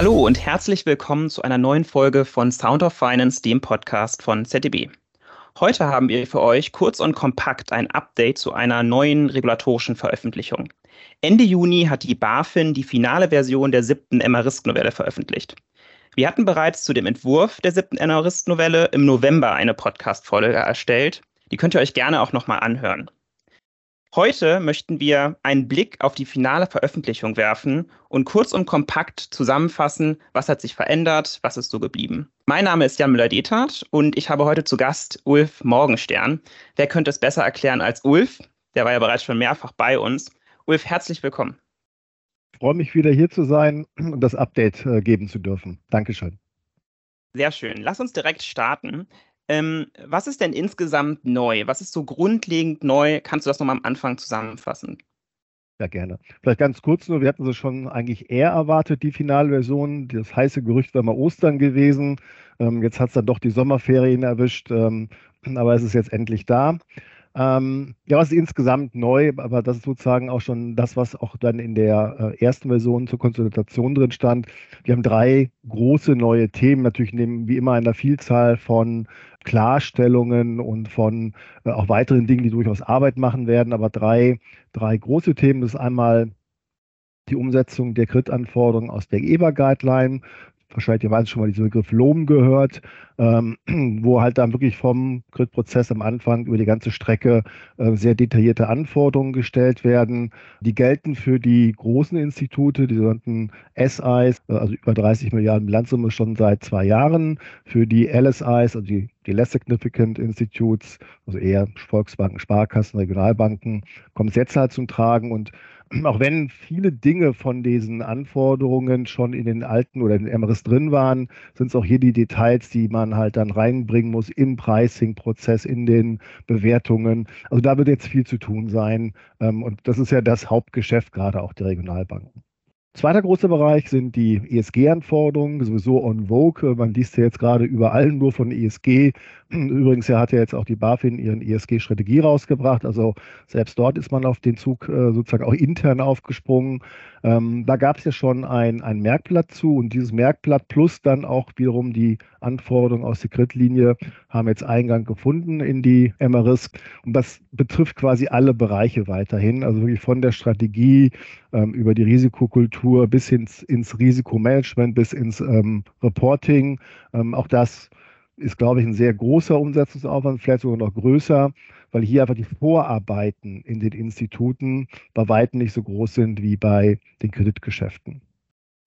Hallo und herzlich willkommen zu einer neuen Folge von Sound of Finance, dem Podcast von ZDB. Heute haben wir für euch kurz und kompakt ein Update zu einer neuen regulatorischen Veröffentlichung. Ende Juni hat die BaFin die finale Version der siebten MRISC-Novelle veröffentlicht. Wir hatten bereits zu dem Entwurf der siebten MRISC-Novelle im November eine Podcast-Folge erstellt. Die könnt ihr euch gerne auch nochmal anhören. Heute möchten wir einen Blick auf die finale Veröffentlichung werfen und kurz und kompakt zusammenfassen, was hat sich verändert, was ist so geblieben. Mein Name ist Jan Müller-Dethardt und ich habe heute zu Gast Ulf Morgenstern. Wer könnte es besser erklären als Ulf? Der war ja bereits schon mehrfach bei uns. Ulf, herzlich willkommen. Ich freue mich wieder hier zu sein und das Update äh, geben zu dürfen. Dankeschön. Sehr schön. Lass uns direkt starten. Ähm, was ist denn insgesamt neu? Was ist so grundlegend neu? Kannst du das nochmal am Anfang zusammenfassen? Ja, gerne. Vielleicht ganz kurz nur, wir hatten sie schon eigentlich eher erwartet, die Finalversion. Das heiße Gerücht war mal Ostern gewesen. Ähm, jetzt hat es dann doch die Sommerferien erwischt, ähm, aber es ist jetzt endlich da. Ähm, ja, was ist insgesamt neu, aber das ist sozusagen auch schon das, was auch dann in der äh, ersten Version zur Konsultation drin stand. Wir haben drei große neue Themen, natürlich neben, wie immer einer Vielzahl von Klarstellungen und von äh, auch weiteren Dingen, die durchaus Arbeit machen werden, aber drei, drei große Themen. Das ist einmal die Umsetzung der Crit-Anforderungen aus der EBA-Guideline wahrscheinlich ihr schon mal diesen Begriff Lohm gehört, ähm, wo halt dann wirklich vom Grid-Prozess am Anfang über die ganze Strecke äh, sehr detaillierte Anforderungen gestellt werden. Die gelten für die großen Institute, die sogenannten SIs, äh, also über 30 Milliarden Bilanzsumme schon seit zwei Jahren. Für die LSIs, also die, die Less Significant Institutes, also eher Volksbanken, Sparkassen, Regionalbanken, kommt es jetzt halt zum Tragen und auch wenn viele Dinge von diesen Anforderungen schon in den alten oder in den MRIS drin waren, sind es auch hier die Details, die man halt dann reinbringen muss im Pricing-Prozess, in den Bewertungen. Also da wird jetzt viel zu tun sein. Ähm, und das ist ja das Hauptgeschäft gerade auch der Regionalbanken. Zweiter großer Bereich sind die ESG-Anforderungen, sowieso on vogue. Man liest ja jetzt gerade überall nur von ESG. Übrigens ja hat ja jetzt auch die BaFin ihren ESG-Strategie rausgebracht. Also selbst dort ist man auf den Zug äh, sozusagen auch intern aufgesprungen. Ähm, da gab es ja schon ein, ein Merkblatt zu und dieses Merkblatt plus dann auch wiederum die Anforderungen aus der Kreditlinie haben jetzt Eingang gefunden in die MRISC. Und das betrifft quasi alle Bereiche weiterhin, also wirklich von der Strategie ähm, über die Risikokultur bis ins, ins Risikomanagement, bis ins ähm, Reporting. Ähm, auch das ist, glaube ich, ein sehr großer Umsetzungsaufwand, vielleicht sogar noch größer, weil hier einfach die Vorarbeiten in den Instituten bei weitem nicht so groß sind wie bei den Kreditgeschäften.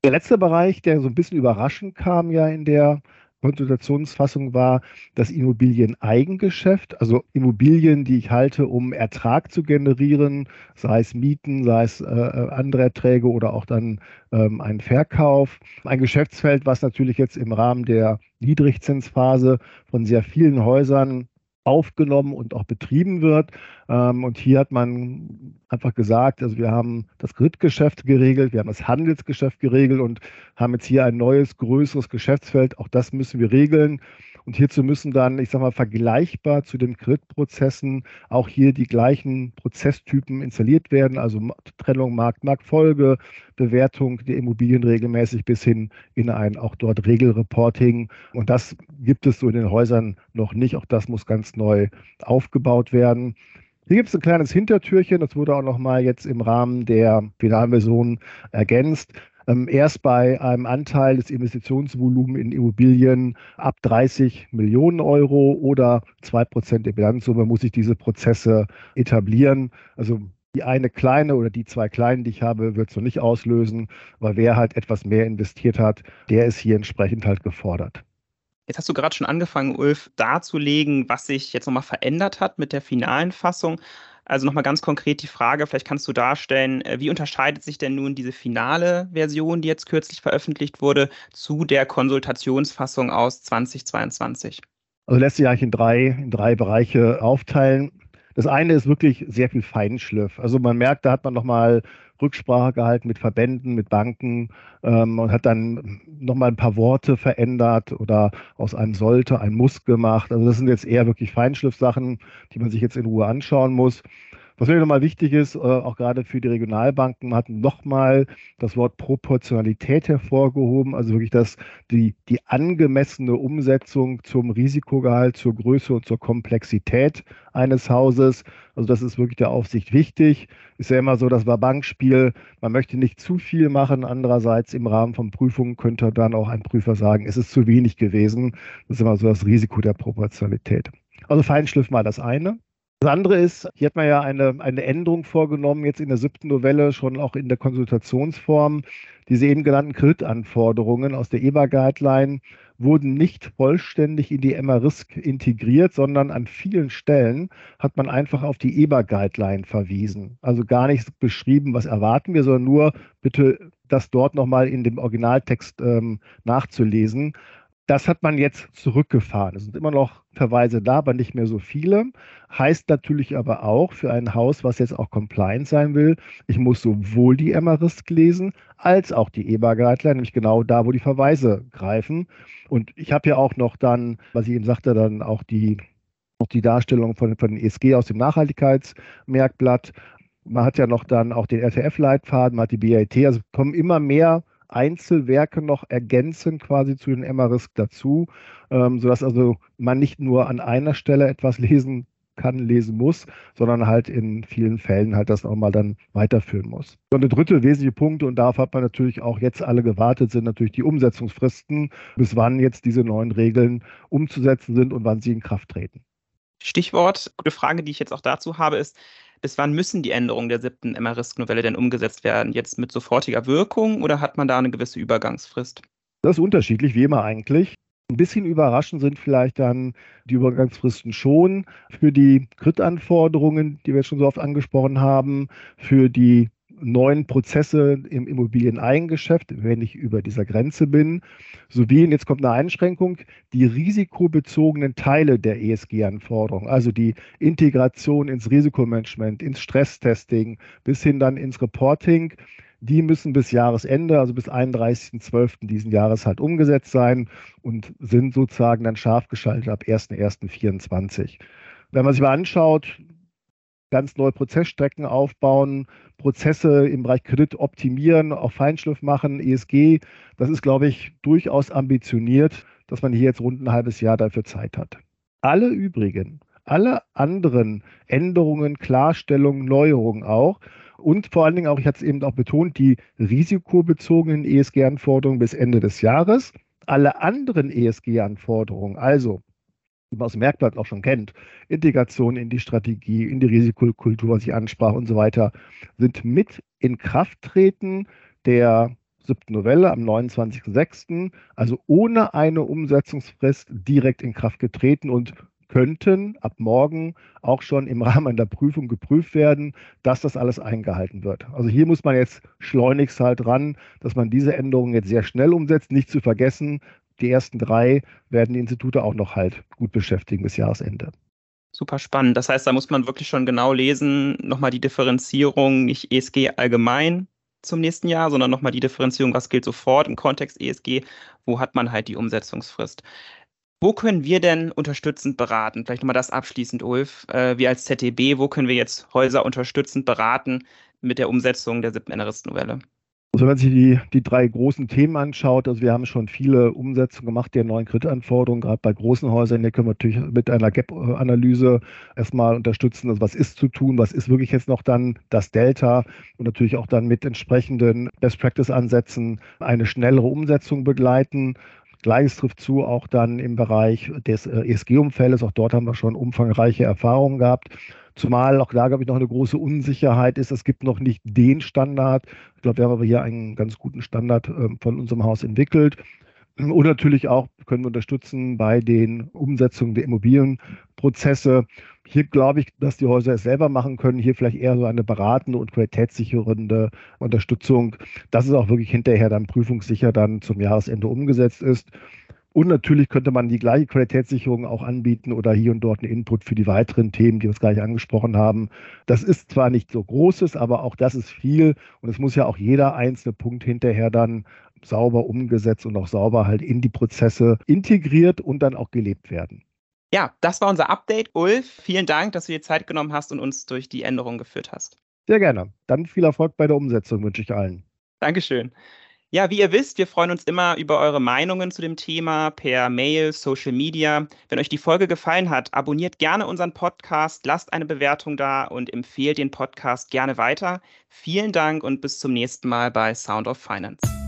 Der letzte Bereich, der so ein bisschen überraschend kam ja in der Konsultationsfassung war das Immobilieneigengeschäft, also Immobilien, die ich halte, um Ertrag zu generieren, sei es Mieten, sei es äh, andere Erträge oder auch dann ähm, ein Verkauf. Ein Geschäftsfeld, was natürlich jetzt im Rahmen der Niedrigzinsphase von sehr vielen Häusern aufgenommen und auch betrieben wird. Ähm, und hier hat man einfach gesagt, also wir haben das Kreditgeschäft geregelt, wir haben das Handelsgeschäft geregelt und haben jetzt hier ein neues, größeres Geschäftsfeld. Auch das müssen wir regeln. Und hierzu müssen dann, ich sage mal, vergleichbar zu den Kreditprozessen auch hier die gleichen Prozesstypen installiert werden, also Trennung Markt, Marktfolge, Bewertung der Immobilien regelmäßig bis hin in ein auch dort Regelreporting. Und das gibt es so in den Häusern noch nicht. Auch das muss ganz neu aufgebaut werden. Hier gibt es ein kleines Hintertürchen, das wurde auch nochmal jetzt im Rahmen der Finalversion ergänzt. Ähm, erst bei einem Anteil des Investitionsvolumens in Immobilien ab 30 Millionen Euro oder 2 Prozent der Bilanzsumme muss ich diese Prozesse etablieren. Also die eine kleine oder die zwei kleinen, die ich habe, wird es noch nicht auslösen, weil wer halt etwas mehr investiert hat, der ist hier entsprechend halt gefordert. Jetzt hast du gerade schon angefangen, Ulf, darzulegen, was sich jetzt nochmal verändert hat mit der finalen Fassung. Also nochmal ganz konkret die Frage, vielleicht kannst du darstellen, äh, wie unterscheidet sich denn nun diese finale Version, die jetzt kürzlich veröffentlicht wurde, zu der Konsultationsfassung aus 2022? Also lässt sich eigentlich in drei, in drei Bereiche aufteilen. Das eine ist wirklich sehr viel Feinschliff. Also man merkt, da hat man nochmal Rücksprache gehalten mit Verbänden, mit Banken ähm, und hat dann nochmal ein paar Worte verändert oder aus einem sollte ein Muss gemacht. Also das sind jetzt eher wirklich Feinschliffsachen, die man sich jetzt in Ruhe anschauen muss. Was mir nochmal wichtig ist, äh, auch gerade für die Regionalbanken, man hat nochmal das Wort Proportionalität hervorgehoben, also wirklich das, die, die angemessene Umsetzung zum Risikogehalt, zur Größe und zur Komplexität eines Hauses. Also das ist wirklich der Aufsicht wichtig. Ist ja immer so, das war Bankspiel. Man möchte nicht zu viel machen. Andererseits im Rahmen von Prüfungen könnte dann auch ein Prüfer sagen, es ist zu wenig gewesen. Das ist immer so das Risiko der Proportionalität. Also Feinschliff mal das eine. Das andere ist, hier hat man ja eine, eine Änderung vorgenommen, jetzt in der siebten Novelle, schon auch in der Konsultationsform. Diese eben genannten Kreditanforderungen aus der EBA-Guideline wurden nicht vollständig in die MA-Risk integriert, sondern an vielen Stellen hat man einfach auf die EBA-Guideline verwiesen. Also gar nicht beschrieben, was erwarten wir, sondern nur bitte das dort nochmal in dem Originaltext ähm, nachzulesen. Das hat man jetzt zurückgefahren. Es sind immer noch Verweise da, aber nicht mehr so viele. Heißt natürlich aber auch für ein Haus, was jetzt auch compliant sein will, ich muss sowohl die MRISC lesen als auch die EBA-Guideline, nämlich genau da, wo die Verweise greifen. Und ich habe ja auch noch dann, was ich eben sagte, dann auch die, auch die Darstellung von, von ESG aus dem Nachhaltigkeitsmerkblatt. Man hat ja noch dann auch den RTF-Leitfaden, man hat die BIT, also kommen immer mehr Einzelwerke noch ergänzen quasi zu den MRISC dazu, ähm, sodass also man nicht nur an einer Stelle etwas lesen kann, lesen muss, sondern halt in vielen Fällen halt das nochmal dann weiterführen muss. Und der dritte wesentliche Punkt, und darauf hat man natürlich auch jetzt alle gewartet, sind natürlich die Umsetzungsfristen, bis wann jetzt diese neuen Regeln umzusetzen sind und wann sie in Kraft treten. Stichwort, gute Frage, die ich jetzt auch dazu habe, ist, bis wann müssen die Änderungen der siebten MRISC-Novelle denn umgesetzt werden? Jetzt mit sofortiger Wirkung oder hat man da eine gewisse Übergangsfrist? Das ist unterschiedlich, wie immer eigentlich. Ein bisschen überraschend sind vielleicht dann die Übergangsfristen schon für die Krit-Anforderungen, die wir schon so oft angesprochen haben, für die neuen Prozesse im Immobilieneigengeschäft, wenn ich über dieser Grenze bin, sowie, und jetzt kommt eine Einschränkung, die risikobezogenen Teile der ESG-Anforderungen, also die Integration ins Risikomanagement, ins Stresstesting bis hin dann ins Reporting, die müssen bis Jahresende, also bis 31.12. diesen Jahres halt umgesetzt sein und sind sozusagen dann scharf geschaltet ab 1.1.24. Wenn man sich mal anschaut, ganz neue Prozessstrecken aufbauen, Prozesse im Bereich Kredit optimieren, auch Feinschliff machen, ESG. Das ist, glaube ich, durchaus ambitioniert, dass man hier jetzt rund ein halbes Jahr dafür Zeit hat. Alle übrigen, alle anderen Änderungen, Klarstellungen, Neuerungen auch und vor allen Dingen auch, ich hatte es eben auch betont, die risikobezogenen ESG-Anforderungen bis Ende des Jahres. Alle anderen ESG-Anforderungen, also die man aus dem Merkblatt auch schon kennt, Integration in die Strategie, in die Risikokultur, was ich ansprach und so weiter, sind mit in Kraft treten der siebten Novelle am 29.06., also ohne eine Umsetzungsfrist direkt in Kraft getreten und könnten ab morgen auch schon im Rahmen der Prüfung geprüft werden, dass das alles eingehalten wird. Also hier muss man jetzt schleunigst halt ran, dass man diese Änderungen jetzt sehr schnell umsetzt. Nicht zu vergessen, die ersten drei werden die Institute auch noch halt gut beschäftigen bis Jahresende. Super spannend. Das heißt, da muss man wirklich schon genau lesen, nochmal die Differenzierung, nicht ESG allgemein zum nächsten Jahr, sondern nochmal die Differenzierung, was gilt sofort im Kontext ESG, wo hat man halt die Umsetzungsfrist. Wo können wir denn unterstützend beraten? Vielleicht nochmal das abschließend, Ulf. Äh, wir als ZTB, wo können wir jetzt Häuser unterstützend beraten mit der Umsetzung der siebten NRIS-Novelle? Also wenn man sich die, die drei großen Themen anschaut, also wir haben schon viele Umsetzungen gemacht der neuen Kreditanforderungen, gerade bei großen Häusern, hier können wir natürlich mit einer Gap-Analyse erstmal unterstützen, also was ist zu tun, was ist wirklich jetzt noch dann das Delta und natürlich auch dann mit entsprechenden Best-Practice-Ansätzen eine schnellere Umsetzung begleiten. Gleiches trifft zu auch dann im Bereich des äh, ESG-Umfeldes. Auch dort haben wir schon umfangreiche Erfahrungen gehabt. Zumal auch da, glaube ich, noch eine große Unsicherheit ist. Es gibt noch nicht den Standard. Ich glaube, wir haben aber hier einen ganz guten Standard ähm, von unserem Haus entwickelt. Und natürlich auch können wir unterstützen bei den Umsetzungen der Immobilienprozesse. Hier glaube ich, dass die Häuser es selber machen können. Hier vielleicht eher so eine beratende und qualitätssicherende Unterstützung, dass es auch wirklich hinterher dann prüfungssicher dann zum Jahresende umgesetzt ist. Und natürlich könnte man die gleiche Qualitätssicherung auch anbieten oder hier und dort einen Input für die weiteren Themen, die wir gleich angesprochen haben. Das ist zwar nicht so großes, aber auch das ist viel. Und es muss ja auch jeder einzelne Punkt hinterher dann sauber umgesetzt und auch sauber halt in die Prozesse integriert und dann auch gelebt werden. Ja, das war unser Update. Ulf, vielen Dank, dass du dir Zeit genommen hast und uns durch die Änderungen geführt hast. Sehr gerne. Dann viel Erfolg bei der Umsetzung wünsche ich allen. Dankeschön. Ja, wie ihr wisst, wir freuen uns immer über eure Meinungen zu dem Thema per Mail, Social Media. Wenn euch die Folge gefallen hat, abonniert gerne unseren Podcast, lasst eine Bewertung da und empfehlt den Podcast gerne weiter. Vielen Dank und bis zum nächsten Mal bei Sound of Finance.